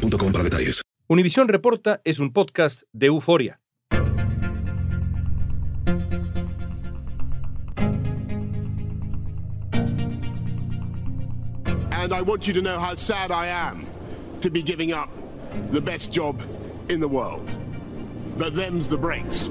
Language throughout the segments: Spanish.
boostmobile.com para detalles. Univisión Reporta es un podcast de euforia. And I want you to know how sad I am to be giving up the best job in the world. But them's the breaks.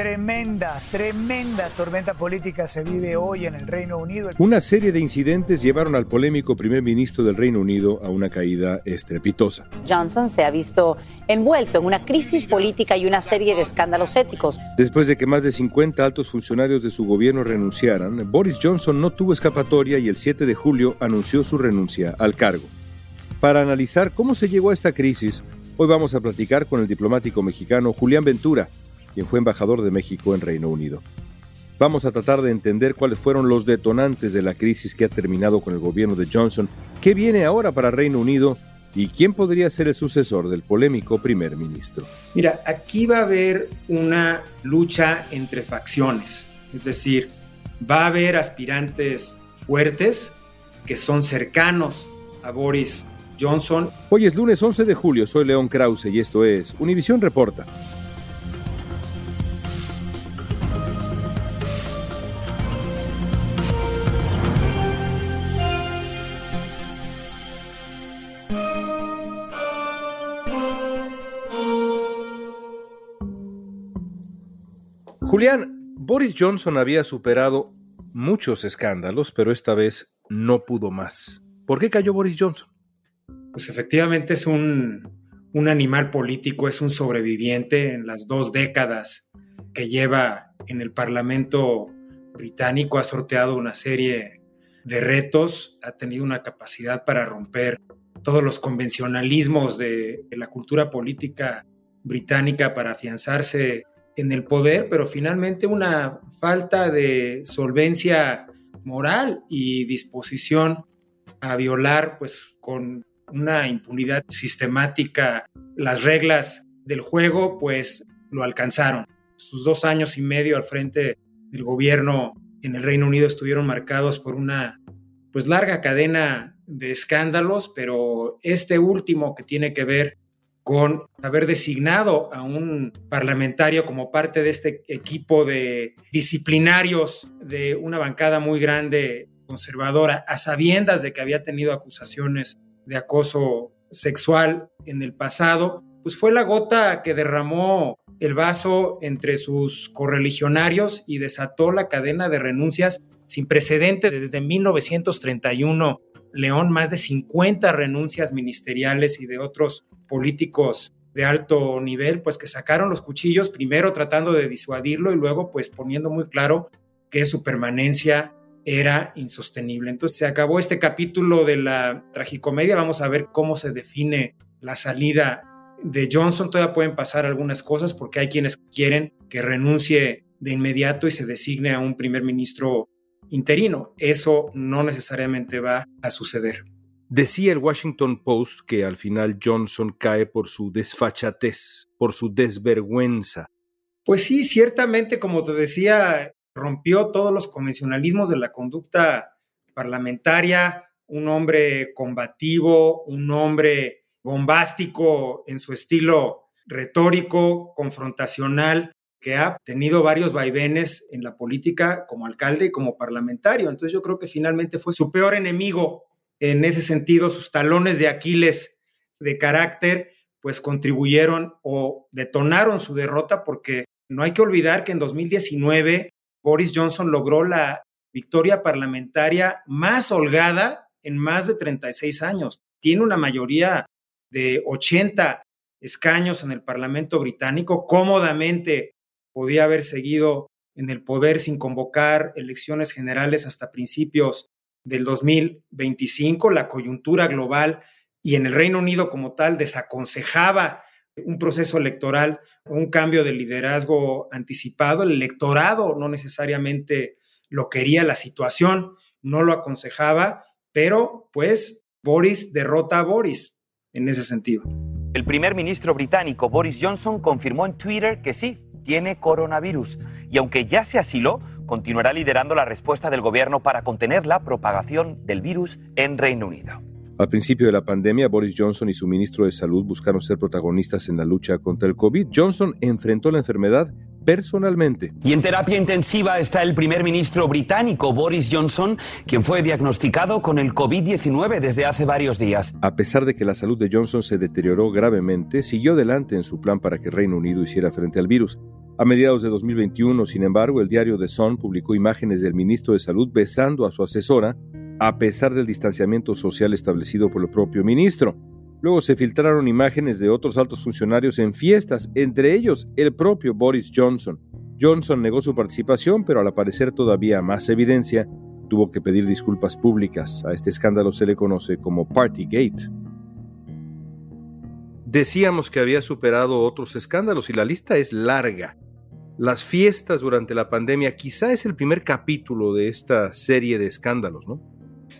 Tremenda, tremenda tormenta política se vive hoy en el Reino Unido. Una serie de incidentes llevaron al polémico primer ministro del Reino Unido a una caída estrepitosa. Johnson se ha visto envuelto en una crisis política y una serie de escándalos éticos. Después de que más de 50 altos funcionarios de su gobierno renunciaran, Boris Johnson no tuvo escapatoria y el 7 de julio anunció su renuncia al cargo. Para analizar cómo se llegó a esta crisis, hoy vamos a platicar con el diplomático mexicano Julián Ventura, quien fue embajador de México en Reino Unido. Vamos a tratar de entender cuáles fueron los detonantes de la crisis que ha terminado con el gobierno de Johnson, qué viene ahora para Reino Unido y quién podría ser el sucesor del polémico primer ministro. Mira, aquí va a haber una lucha entre facciones, es decir, va a haber aspirantes fuertes que son cercanos a Boris Johnson. Hoy es lunes 11 de julio, soy León Krause y esto es Univisión Reporta. Julián, Boris Johnson había superado muchos escándalos, pero esta vez no pudo más. ¿Por qué cayó Boris Johnson? Pues efectivamente es un, un animal político, es un sobreviviente en las dos décadas que lleva en el Parlamento británico, ha sorteado una serie de retos, ha tenido una capacidad para romper todos los convencionalismos de, de la cultura política británica para afianzarse en el poder, pero finalmente una falta de solvencia moral y disposición a violar, pues con una impunidad sistemática, las reglas del juego, pues lo alcanzaron. Sus dos años y medio al frente del gobierno en el Reino Unido estuvieron marcados por una pues larga cadena de escándalos, pero este último que tiene que ver con haber designado a un parlamentario como parte de este equipo de disciplinarios de una bancada muy grande conservadora, a sabiendas de que había tenido acusaciones de acoso sexual en el pasado, pues fue la gota que derramó el vaso entre sus correligionarios y desató la cadena de renuncias sin precedente desde 1931. León, más de 50 renuncias ministeriales y de otros políticos de alto nivel, pues que sacaron los cuchillos, primero tratando de disuadirlo y luego pues poniendo muy claro que su permanencia era insostenible. Entonces se acabó este capítulo de la tragicomedia, vamos a ver cómo se define la salida de Johnson. Todavía pueden pasar algunas cosas porque hay quienes quieren que renuncie de inmediato y se designe a un primer ministro interino. Eso no necesariamente va a suceder. Decía el Washington Post que al final Johnson cae por su desfachatez, por su desvergüenza. Pues sí, ciertamente, como te decía, rompió todos los convencionalismos de la conducta parlamentaria, un hombre combativo, un hombre bombástico en su estilo retórico, confrontacional, que ha tenido varios vaivenes en la política como alcalde y como parlamentario. Entonces yo creo que finalmente fue su peor enemigo en ese sentido, sus talones de Aquiles de carácter, pues contribuyeron o detonaron su derrota porque no hay que olvidar que en 2019 Boris Johnson logró la victoria parlamentaria más holgada en más de 36 años. Tiene una mayoría de 80 escaños en el Parlamento británico, cómodamente podía haber seguido en el poder sin convocar elecciones generales hasta principios del 2025. La coyuntura global y en el Reino Unido como tal desaconsejaba un proceso electoral o un cambio de liderazgo anticipado, el electorado no necesariamente lo quería, la situación no lo aconsejaba, pero pues Boris derrota a Boris en ese sentido. El primer ministro británico Boris Johnson confirmó en Twitter que sí, tiene coronavirus y aunque ya se asiló, continuará liderando la respuesta del gobierno para contener la propagación del virus en Reino Unido. Al principio de la pandemia, Boris Johnson y su ministro de Salud buscaron ser protagonistas en la lucha contra el COVID. Johnson enfrentó la enfermedad personalmente. Y en terapia intensiva está el primer ministro británico Boris Johnson, quien fue diagnosticado con el COVID-19 desde hace varios días. A pesar de que la salud de Johnson se deterioró gravemente, siguió adelante en su plan para que Reino Unido hiciera frente al virus. A mediados de 2021, sin embargo, el diario The Sun publicó imágenes del ministro de Salud besando a su asesora a pesar del distanciamiento social establecido por el propio ministro. Luego se filtraron imágenes de otros altos funcionarios en fiestas, entre ellos el propio Boris Johnson. Johnson negó su participación, pero al aparecer todavía más evidencia, tuvo que pedir disculpas públicas. A este escándalo se le conoce como Partygate. Decíamos que había superado otros escándalos y la lista es larga. Las fiestas durante la pandemia quizá es el primer capítulo de esta serie de escándalos, ¿no?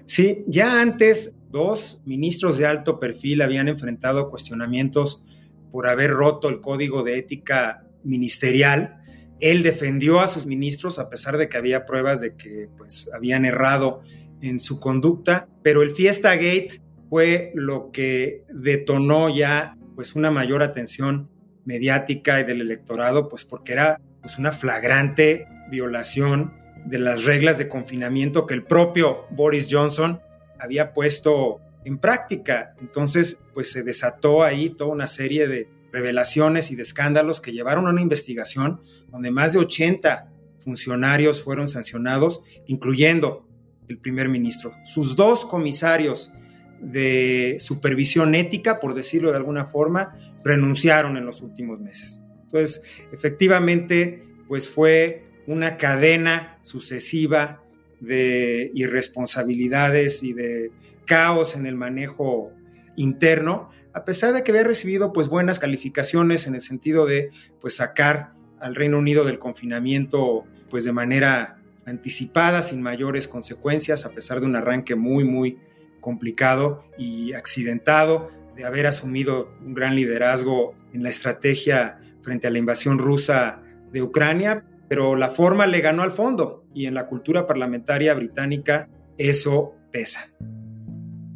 Sí, ya antes dos ministros de alto perfil habían enfrentado cuestionamientos por haber roto el código de ética ministerial. Él defendió a sus ministros a pesar de que había pruebas de que pues, habían errado en su conducta, pero el Fiesta Gate fue lo que detonó ya pues una mayor atención mediática y del electorado, pues porque era pues una flagrante violación de las reglas de confinamiento que el propio Boris Johnson había puesto en práctica. Entonces, pues se desató ahí toda una serie de revelaciones y de escándalos que llevaron a una investigación donde más de 80 funcionarios fueron sancionados, incluyendo el primer ministro. Sus dos comisarios de supervisión ética, por decirlo de alguna forma, renunciaron en los últimos meses. Entonces, efectivamente, pues fue una cadena sucesiva de irresponsabilidades y de caos en el manejo interno, a pesar de que había recibido pues buenas calificaciones en el sentido de pues sacar al Reino Unido del confinamiento pues de manera anticipada, sin mayores consecuencias, a pesar de un arranque muy muy complicado y accidentado, de haber asumido un gran liderazgo en la estrategia frente a la invasión rusa de Ucrania, pero la forma le ganó al fondo y en la cultura parlamentaria británica eso pesa.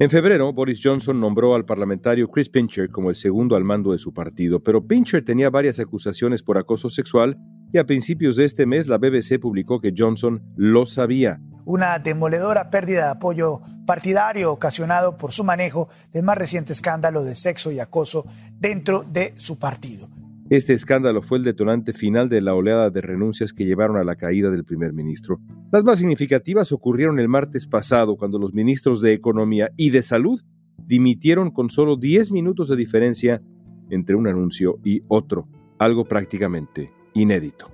En febrero, Boris Johnson nombró al parlamentario Chris Pincher como el segundo al mando de su partido, pero Pincher tenía varias acusaciones por acoso sexual y a principios de este mes la BBC publicó que Johnson lo sabía. Una demoledora pérdida de apoyo partidario ocasionado por su manejo del más reciente escándalo de sexo y acoso dentro de su partido. Este escándalo fue el detonante final de la oleada de renuncias que llevaron a la caída del primer ministro. Las más significativas ocurrieron el martes pasado, cuando los ministros de Economía y de Salud dimitieron con solo 10 minutos de diferencia entre un anuncio y otro, algo prácticamente inédito.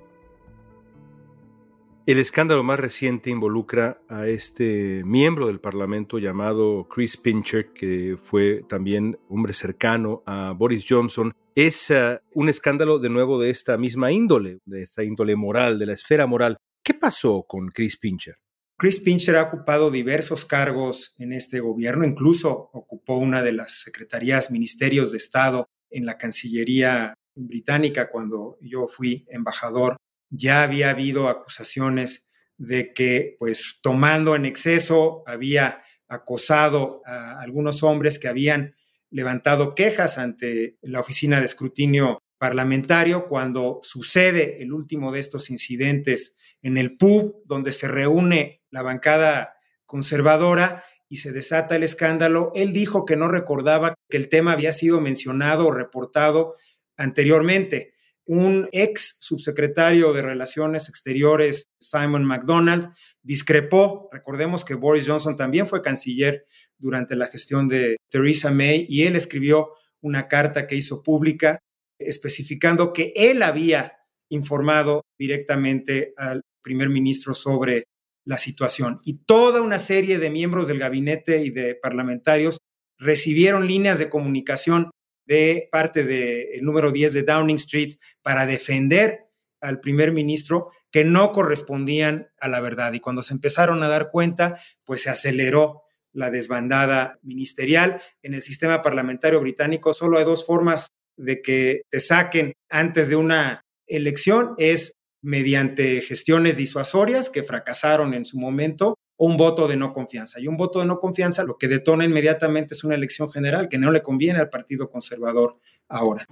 El escándalo más reciente involucra a este miembro del Parlamento llamado Chris Pincher, que fue también hombre cercano a Boris Johnson. Es uh, un escándalo de nuevo de esta misma índole, de esta índole moral, de la esfera moral. ¿Qué pasó con Chris Pincher? Chris Pincher ha ocupado diversos cargos en este gobierno, incluso ocupó una de las secretarías, ministerios de Estado en la Cancillería británica cuando yo fui embajador ya había habido acusaciones de que, pues, tomando en exceso, había acosado a algunos hombres que habían levantado quejas ante la Oficina de Escrutinio Parlamentario cuando sucede el último de estos incidentes en el pub donde se reúne la bancada conservadora y se desata el escándalo. Él dijo que no recordaba que el tema había sido mencionado o reportado anteriormente un ex subsecretario de Relaciones Exteriores, Simon McDonald, discrepó. Recordemos que Boris Johnson también fue canciller durante la gestión de Theresa May y él escribió una carta que hizo pública especificando que él había informado directamente al primer ministro sobre la situación. Y toda una serie de miembros del gabinete y de parlamentarios recibieron líneas de comunicación de parte del número 10 de Downing Street para defender al primer ministro que no correspondían a la verdad. Y cuando se empezaron a dar cuenta, pues se aceleró la desbandada ministerial. En el sistema parlamentario británico solo hay dos formas de que te saquen antes de una elección, es mediante gestiones disuasorias que fracasaron en su momento un voto de no confianza. Y un voto de no confianza lo que detona inmediatamente es una elección general que no le conviene al Partido Conservador ahora.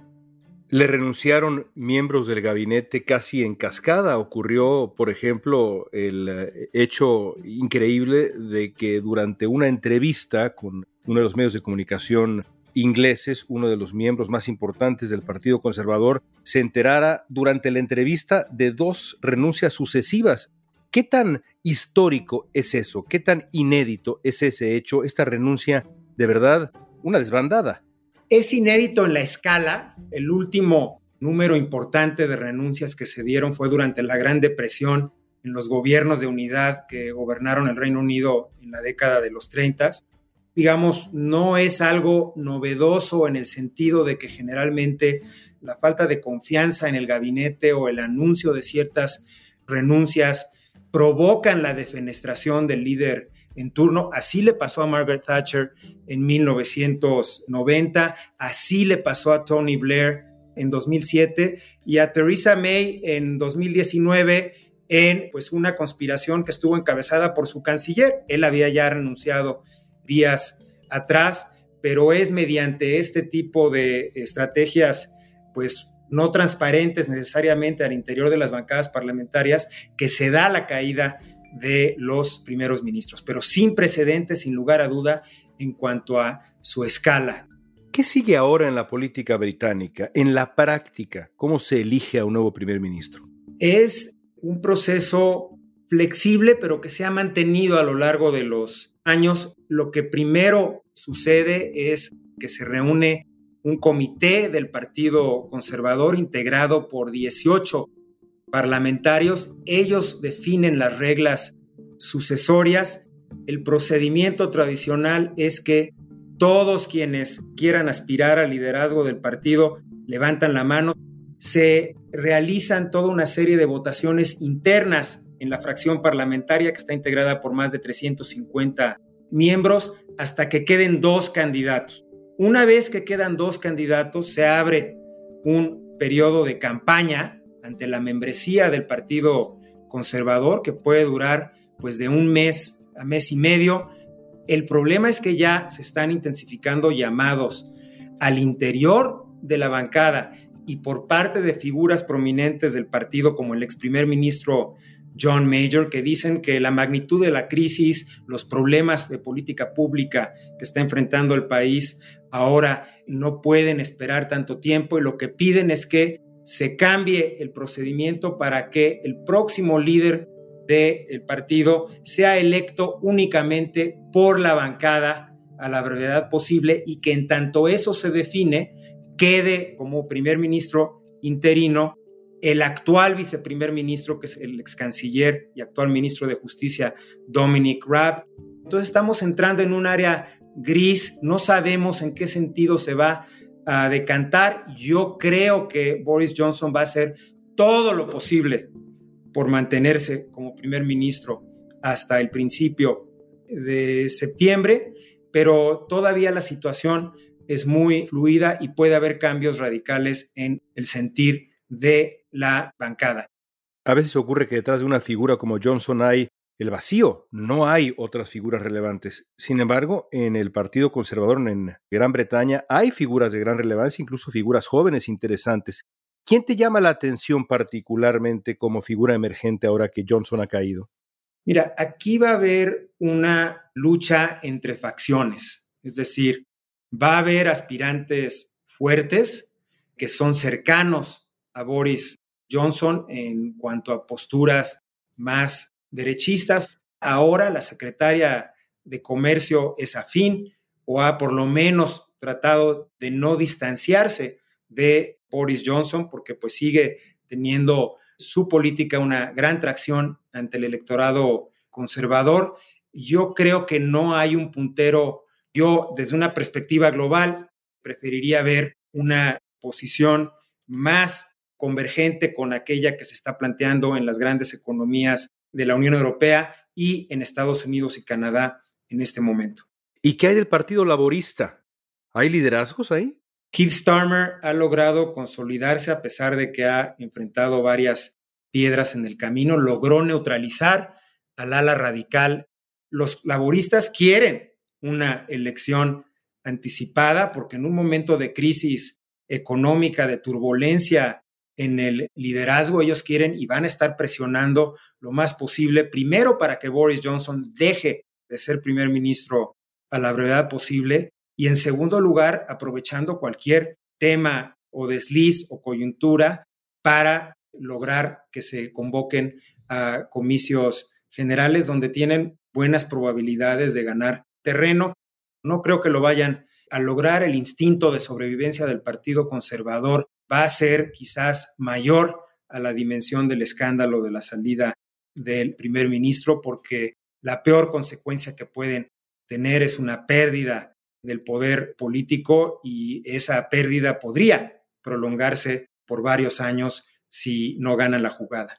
Le renunciaron miembros del gabinete casi en cascada. Ocurrió, por ejemplo, el eh, hecho increíble de que durante una entrevista con uno de los medios de comunicación ingleses, uno de los miembros más importantes del Partido Conservador, se enterara durante la entrevista de dos renuncias sucesivas. ¿Qué tan histórico es eso? ¿Qué tan inédito es ese hecho, esta renuncia de verdad, una desbandada? Es inédito en la escala. El último número importante de renuncias que se dieron fue durante la Gran Depresión en los gobiernos de unidad que gobernaron el Reino Unido en la década de los 30. Digamos, no es algo novedoso en el sentido de que generalmente la falta de confianza en el gabinete o el anuncio de ciertas renuncias provocan la defenestración del líder en turno. Así le pasó a Margaret Thatcher en 1990, así le pasó a Tony Blair en 2007 y a Theresa May en 2019 en pues una conspiración que estuvo encabezada por su canciller. Él había ya renunciado días atrás, pero es mediante este tipo de estrategias pues no transparentes necesariamente al interior de las bancadas parlamentarias que se da la caída de los primeros ministros, pero sin precedentes, sin lugar a duda, en cuanto a su escala. ¿Qué sigue ahora en la política británica, en la práctica? ¿Cómo se elige a un nuevo primer ministro? Es un proceso flexible, pero que se ha mantenido a lo largo de los años. Lo que primero sucede es que se reúne un comité del Partido Conservador integrado por 18 parlamentarios, ellos definen las reglas sucesorias. El procedimiento tradicional es que todos quienes quieran aspirar al liderazgo del partido levantan la mano. Se realizan toda una serie de votaciones internas en la fracción parlamentaria que está integrada por más de 350 miembros hasta que queden dos candidatos. Una vez que quedan dos candidatos, se abre un periodo de campaña ante la membresía del Partido Conservador, que puede durar pues de un mes a mes y medio. El problema es que ya se están intensificando llamados al interior de la bancada y por parte de figuras prominentes del partido como el ex primer ministro John Major, que dicen que la magnitud de la crisis, los problemas de política pública que está enfrentando el país ahora no pueden esperar tanto tiempo y lo que piden es que se cambie el procedimiento para que el próximo líder del partido sea electo únicamente por la bancada a la brevedad posible y que en tanto eso se define, quede como primer ministro interino el actual viceprimer ministro, que es el ex canciller y actual ministro de Justicia, Dominic Raab. Entonces estamos entrando en un área gris, no sabemos en qué sentido se va a decantar. Yo creo que Boris Johnson va a hacer todo lo posible por mantenerse como primer ministro hasta el principio de septiembre, pero todavía la situación es muy fluida y puede haber cambios radicales en el sentir de la bancada. A veces ocurre que detrás de una figura como Johnson hay el vacío. No hay otras figuras relevantes. Sin embargo, en el Partido Conservador en Gran Bretaña hay figuras de gran relevancia, incluso figuras jóvenes interesantes. ¿Quién te llama la atención particularmente como figura emergente ahora que Johnson ha caído? Mira, aquí va a haber una lucha entre facciones, es decir, va a haber aspirantes fuertes que son cercanos a Boris Johnson en cuanto a posturas más derechistas. Ahora la secretaria de Comercio es afín o ha por lo menos tratado de no distanciarse de Boris Johnson porque pues sigue teniendo su política una gran tracción ante el electorado conservador. Yo creo que no hay un puntero Yo, desde una perspectiva global, preferiría ver una posición más convergente con aquella que se está planteando en las grandes economías de la Unión Europea y en Estados Unidos y Canadá en este momento. ¿Y qué hay del Partido Laborista? ¿Hay liderazgos ahí? Keith Starmer ha logrado consolidarse a pesar de que ha enfrentado varias piedras en el camino, logró neutralizar al ala radical. Los laboristas quieren una elección anticipada porque en un momento de crisis económica, de turbulencia en el liderazgo, ellos quieren y van a estar presionando lo más posible, primero para que Boris Johnson deje de ser primer ministro a la brevedad posible y en segundo lugar, aprovechando cualquier tema o desliz o coyuntura para lograr que se convoquen a comicios generales donde tienen buenas probabilidades de ganar terreno. No creo que lo vayan a lograr. El instinto de sobrevivencia del Partido Conservador va a ser quizás mayor a la dimensión del escándalo de la salida del primer ministro, porque la peor consecuencia que pueden tener es una pérdida del poder político y esa pérdida podría prolongarse por varios años si no ganan la jugada.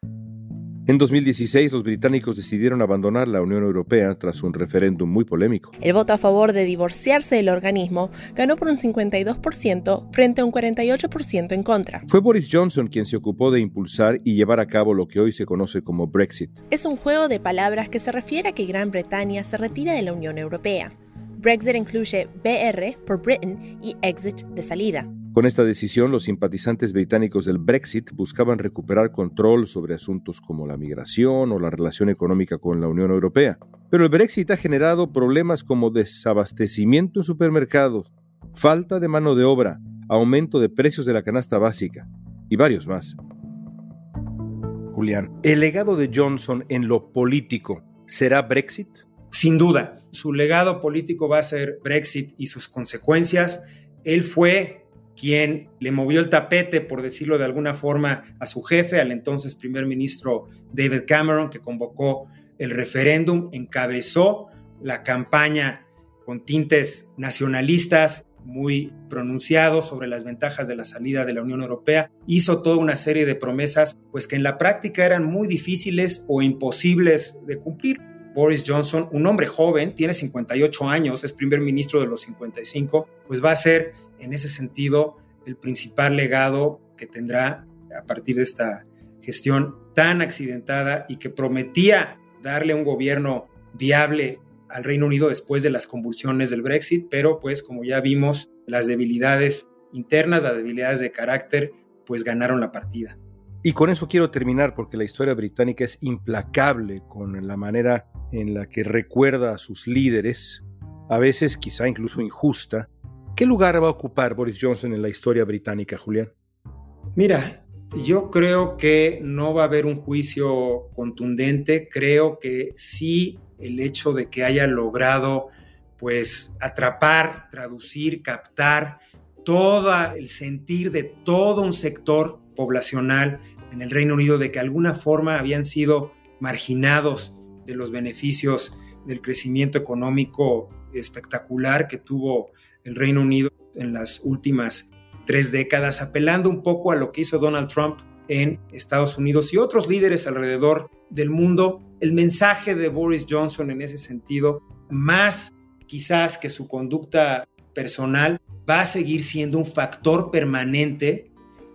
En 2016, los británicos decidieron abandonar la Unión Europea tras un referéndum muy polémico. El voto a favor de divorciarse del organismo ganó por un 52% frente a un 48% en contra. Fue Boris Johnson quien se ocupó de impulsar y llevar a cabo lo que hoy se conoce como Brexit. Es un juego de palabras que se refiere a que Gran Bretaña se retira de la Unión Europea. Brexit incluye BR por Britain y exit de salida. Con esta decisión, los simpatizantes británicos del Brexit buscaban recuperar control sobre asuntos como la migración o la relación económica con la Unión Europea. Pero el Brexit ha generado problemas como desabastecimiento en supermercados, falta de mano de obra, aumento de precios de la canasta básica y varios más. Julián, ¿el legado de Johnson en lo político será Brexit? Sin duda, su legado político va a ser Brexit y sus consecuencias. Él fue quien le movió el tapete, por decirlo de alguna forma, a su jefe, al entonces primer ministro David Cameron, que convocó el referéndum, encabezó la campaña con tintes nacionalistas muy pronunciados sobre las ventajas de la salida de la Unión Europea, hizo toda una serie de promesas, pues que en la práctica eran muy difíciles o imposibles de cumplir. Boris Johnson, un hombre joven, tiene 58 años, es primer ministro de los 55, pues va a ser en ese sentido el principal legado que tendrá a partir de esta gestión tan accidentada y que prometía darle un gobierno viable al Reino Unido después de las convulsiones del Brexit, pero pues como ya vimos, las debilidades internas, las debilidades de carácter, pues ganaron la partida. Y con eso quiero terminar porque la historia británica es implacable con la manera en la que recuerda a sus líderes, a veces quizá incluso injusta. ¿Qué lugar va a ocupar Boris Johnson en la historia británica, Julián? Mira, yo creo que no va a haber un juicio contundente, creo que sí el hecho de que haya logrado pues atrapar, traducir, captar todo el sentir de todo un sector poblacional en el Reino Unido de que de alguna forma habían sido marginados de los beneficios del crecimiento económico espectacular que tuvo el Reino Unido en las últimas tres décadas, apelando un poco a lo que hizo Donald Trump en Estados Unidos y otros líderes alrededor del mundo. El mensaje de Boris Johnson en ese sentido, más quizás que su conducta personal, va a seguir siendo un factor permanente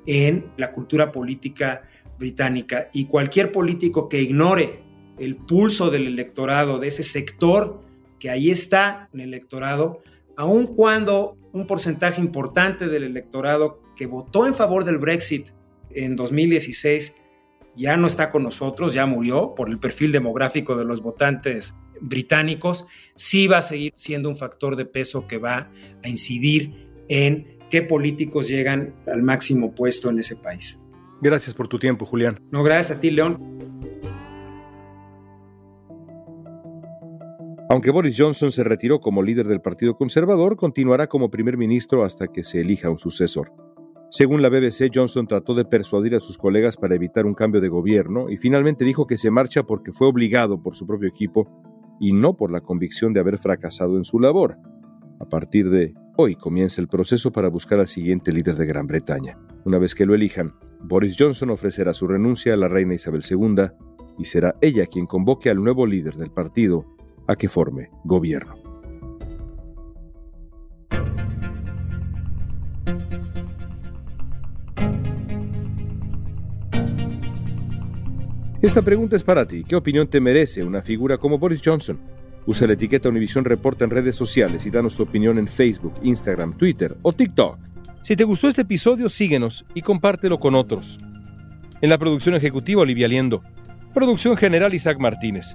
en la cultura política británica. Y cualquier político que ignore el pulso del electorado, de ese sector que ahí está en el electorado, aun cuando un porcentaje importante del electorado que votó en favor del Brexit en 2016 ya no está con nosotros, ya murió por el perfil demográfico de los votantes británicos, sí va a seguir siendo un factor de peso que va a incidir en qué políticos llegan al máximo puesto en ese país. Gracias por tu tiempo, Julián. No, gracias a ti, León. Aunque Boris Johnson se retiró como líder del Partido Conservador, continuará como primer ministro hasta que se elija un sucesor. Según la BBC, Johnson trató de persuadir a sus colegas para evitar un cambio de gobierno y finalmente dijo que se marcha porque fue obligado por su propio equipo y no por la convicción de haber fracasado en su labor. A partir de hoy comienza el proceso para buscar al siguiente líder de Gran Bretaña. Una vez que lo elijan, Boris Johnson ofrecerá su renuncia a la reina Isabel II y será ella quien convoque al nuevo líder del partido a que forme gobierno. Esta pregunta es para ti. ¿Qué opinión te merece una figura como Boris Johnson? Usa la etiqueta Univision Reporta en redes sociales y danos tu opinión en Facebook, Instagram, Twitter o TikTok. Si te gustó este episodio, síguenos y compártelo con otros. En la producción ejecutiva, Olivia Liendo. Producción general, Isaac Martínez.